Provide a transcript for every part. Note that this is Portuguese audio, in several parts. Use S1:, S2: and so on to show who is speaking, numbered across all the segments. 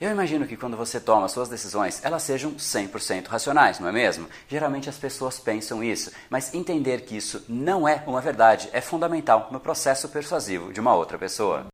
S1: Eu imagino que quando você toma suas decisões, elas sejam 100% racionais, não é mesmo? Geralmente as pessoas pensam isso, mas entender que isso não é uma verdade é fundamental no processo persuasivo de uma outra pessoa.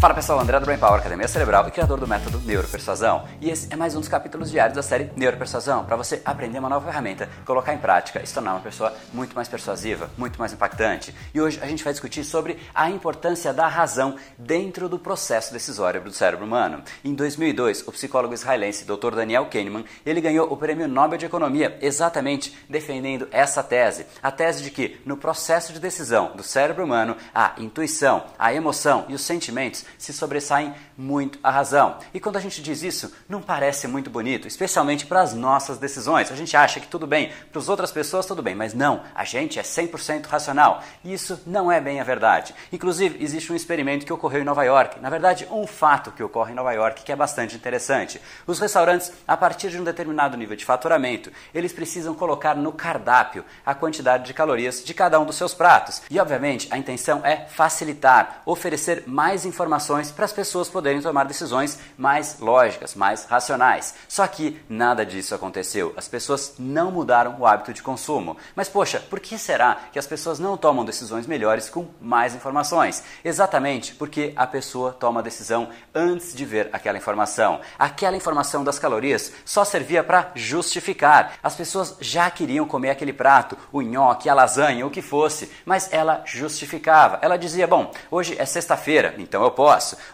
S1: Fala pessoal, André do Brain Power, Academia Cerebral e criador do método Neuropersuasão. E esse é mais um dos capítulos diários da série Neuropersuasão, para você aprender uma nova ferramenta, colocar em prática e se tornar uma pessoa muito mais persuasiva, muito mais impactante. E hoje a gente vai discutir sobre a importância da razão dentro do processo decisório do cérebro humano. Em 2002, o psicólogo israelense Dr. Daniel Kahneman, ele ganhou o Prêmio Nobel de Economia exatamente defendendo essa tese, a tese de que no processo de decisão do cérebro humano, a intuição, a emoção e os sentimentos se sobressaem muito à razão. E quando a gente diz isso, não parece muito bonito, especialmente para as nossas decisões. A gente acha que tudo bem, para as outras pessoas tudo bem, mas não, a gente é 100% racional. E isso não é bem a verdade. Inclusive, existe um experimento que ocorreu em Nova York, na verdade, um fato que ocorre em Nova York que é bastante interessante. Os restaurantes, a partir de um determinado nível de faturamento, eles precisam colocar no cardápio a quantidade de calorias de cada um dos seus pratos. E, obviamente, a intenção é facilitar, oferecer mais informações para as pessoas poderem tomar decisões mais lógicas, mais racionais. Só que nada disso aconteceu. As pessoas não mudaram o hábito de consumo. Mas poxa, por que será que as pessoas não tomam decisões melhores com mais informações? Exatamente porque a pessoa toma a decisão antes de ver aquela informação. Aquela informação das calorias só servia para justificar. As pessoas já queriam comer aquele prato, o nhoque, a lasanha, o que fosse, mas ela justificava. Ela dizia: "Bom, hoje é sexta-feira, então eu posso.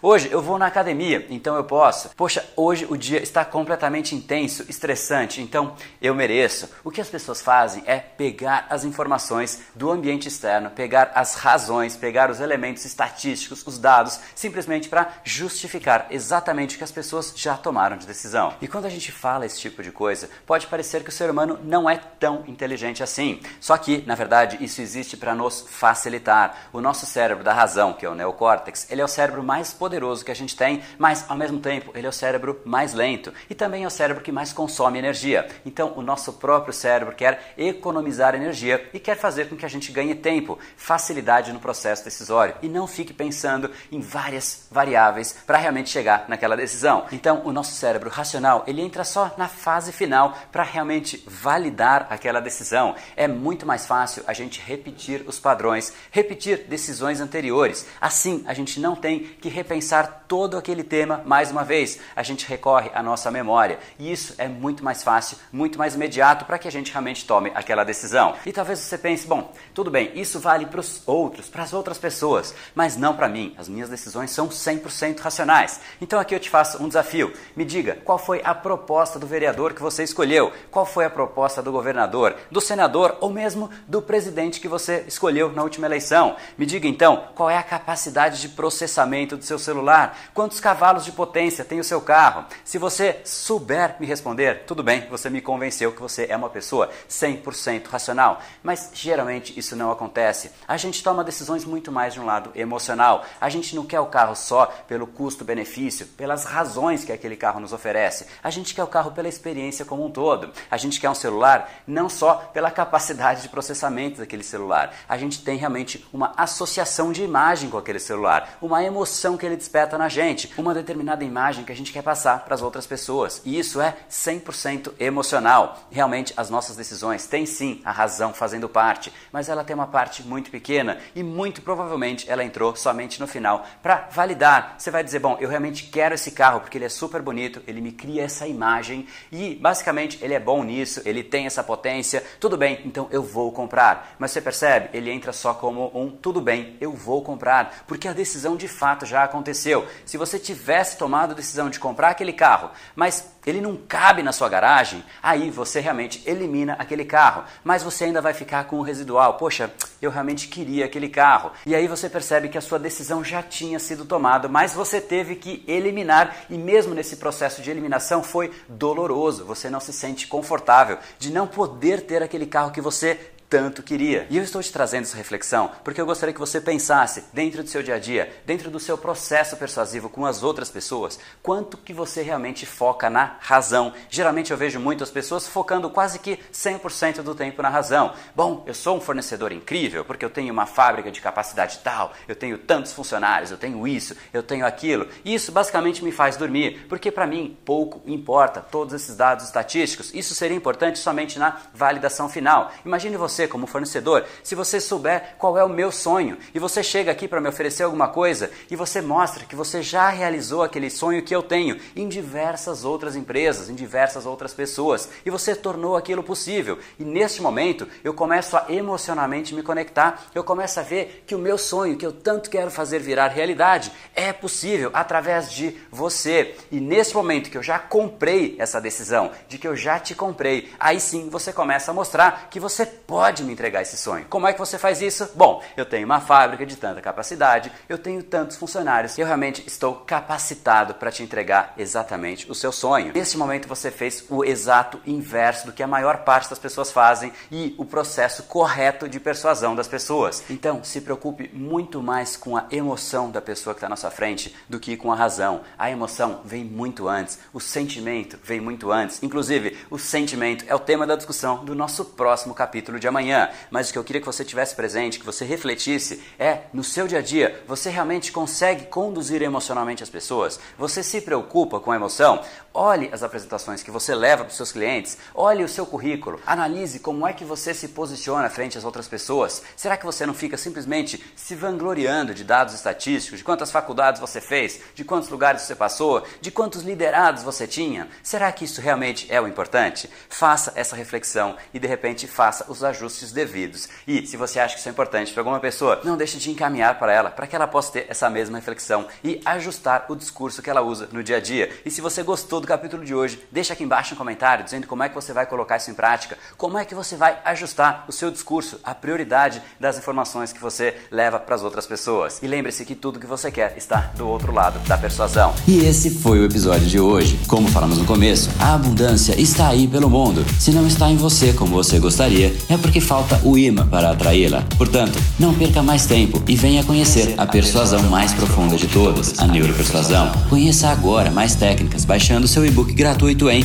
S1: Hoje eu vou na academia, então eu posso. Poxa, hoje o dia está completamente intenso, estressante, então eu mereço. O que as pessoas fazem é pegar as informações do ambiente externo, pegar as razões, pegar os elementos estatísticos, os dados, simplesmente para justificar exatamente o que as pessoas já tomaram de decisão. E quando a gente fala esse tipo de coisa, pode parecer que o ser humano não é tão inteligente assim. Só que, na verdade, isso existe para nos facilitar. O nosso cérebro da razão, que é o neocórtex, ele é o cérebro mais poderoso que a gente tem, mas ao mesmo tempo ele é o cérebro mais lento e também é o cérebro que mais consome energia. Então, o nosso próprio cérebro quer economizar energia e quer fazer com que a gente ganhe tempo, facilidade no processo decisório e não fique pensando em várias variáveis para realmente chegar naquela decisão. Então, o nosso cérebro racional, ele entra só na fase final para realmente validar aquela decisão. É muito mais fácil a gente repetir os padrões, repetir decisões anteriores. Assim, a gente não tem que repensar todo aquele tema mais uma vez. A gente recorre à nossa memória e isso é muito mais fácil, muito mais imediato para que a gente realmente tome aquela decisão. E talvez você pense, bom, tudo bem, isso vale para os outros, para as outras pessoas, mas não para mim. As minhas decisões são 100% racionais. Então aqui eu te faço um desafio. Me diga, qual foi a proposta do vereador que você escolheu? Qual foi a proposta do governador, do senador ou mesmo do presidente que você escolheu na última eleição? Me diga então, qual é a capacidade de processamento do seu celular? Quantos cavalos de potência tem o seu carro? Se você souber me responder, tudo bem, você me convenceu que você é uma pessoa 100% racional. Mas geralmente isso não acontece. A gente toma decisões muito mais de um lado emocional. A gente não quer o carro só pelo custo-benefício, pelas razões que aquele carro nos oferece. A gente quer o carro pela experiência como um todo. A gente quer um celular não só pela capacidade de processamento daquele celular. A gente tem realmente uma associação de imagem com aquele celular, uma emoção que ele desperta na gente, uma determinada imagem que a gente quer passar para as outras pessoas. E isso é 100% emocional. Realmente as nossas decisões têm sim a razão fazendo parte, mas ela tem uma parte muito pequena e muito provavelmente ela entrou somente no final para validar. Você vai dizer, bom, eu realmente quero esse carro porque ele é super bonito, ele me cria essa imagem e basicamente ele é bom nisso, ele tem essa potência, tudo bem, então eu vou comprar. Mas você percebe, ele entra só como um tudo bem, eu vou comprar, porque a decisão de fato fato já aconteceu. Se você tivesse tomado a decisão de comprar aquele carro, mas ele não cabe na sua garagem, aí você realmente elimina aquele carro, mas você ainda vai ficar com o residual. Poxa, eu realmente queria aquele carro. E aí você percebe que a sua decisão já tinha sido tomada, mas você teve que eliminar e mesmo nesse processo de eliminação foi doloroso. Você não se sente confortável de não poder ter aquele carro que você tanto queria. E eu estou te trazendo essa reflexão porque eu gostaria que você pensasse dentro do seu dia a dia, dentro do seu processo persuasivo com as outras pessoas, quanto que você realmente foca na razão. Geralmente eu vejo muitas pessoas focando quase que 100% do tempo na razão. Bom, eu sou um fornecedor incrível porque eu tenho uma fábrica de capacidade tal, eu tenho tantos funcionários, eu tenho isso, eu tenho aquilo. E isso basicamente me faz dormir, porque para mim pouco importa todos esses dados estatísticos. Isso seria importante somente na validação final. Imagine você você como fornecedor, se você souber qual é o meu sonho e você chega aqui para me oferecer alguma coisa e você mostra que você já realizou aquele sonho que eu tenho em diversas outras empresas, em diversas outras pessoas e você tornou aquilo possível. E neste momento eu começo a emocionalmente me conectar, eu começo a ver que o meu sonho, que eu tanto quero fazer virar realidade, é possível através de você. E nesse momento que eu já comprei essa decisão, de que eu já te comprei, aí sim você começa a mostrar que você pode pode me entregar esse sonho. Como é que você faz isso? Bom, eu tenho uma fábrica de tanta capacidade, eu tenho tantos funcionários, eu realmente estou capacitado para te entregar exatamente o seu sonho. Neste momento você fez o exato inverso do que a maior parte das pessoas fazem e o processo correto de persuasão das pessoas. Então, se preocupe muito mais com a emoção da pessoa que está na sua frente do que com a razão. A emoção vem muito antes, o sentimento vem muito antes. Inclusive, o sentimento é o tema da discussão do nosso próximo capítulo de amanhã amanhã, mas o que eu queria que você tivesse presente, que você refletisse, é no seu dia a dia, você realmente consegue conduzir emocionalmente as pessoas? Você se preocupa com a emoção? Olhe as apresentações que você leva para os seus clientes, olhe o seu currículo, analise como é que você se posiciona frente às outras pessoas. Será que você não fica simplesmente se vangloriando de dados estatísticos, de quantas faculdades você fez, de quantos lugares você passou, de quantos liderados você tinha? Será que isso realmente é o importante? Faça essa reflexão e de repente faça os ajustes ajustes devidos. E se você acha que isso é importante para alguma pessoa, não deixe de encaminhar para ela, para que ela possa ter essa mesma reflexão e ajustar o discurso que ela usa no dia a dia. E se você gostou do capítulo de hoje, deixa aqui embaixo um comentário dizendo como é que você vai colocar isso em prática, como é que você vai ajustar o seu discurso, a prioridade das informações que você leva para as outras pessoas. E lembre-se que tudo que você quer está do outro lado da persuasão.
S2: E esse foi o episódio de hoje. Como falamos no começo, a abundância está aí pelo mundo. Se não está em você como você gostaria, é porque que falta o imã para atraí-la. Portanto, não perca mais tempo e venha conhecer a persuasão mais profunda de todas, a neuropersuasão. Conheça agora mais técnicas baixando seu e-book gratuito em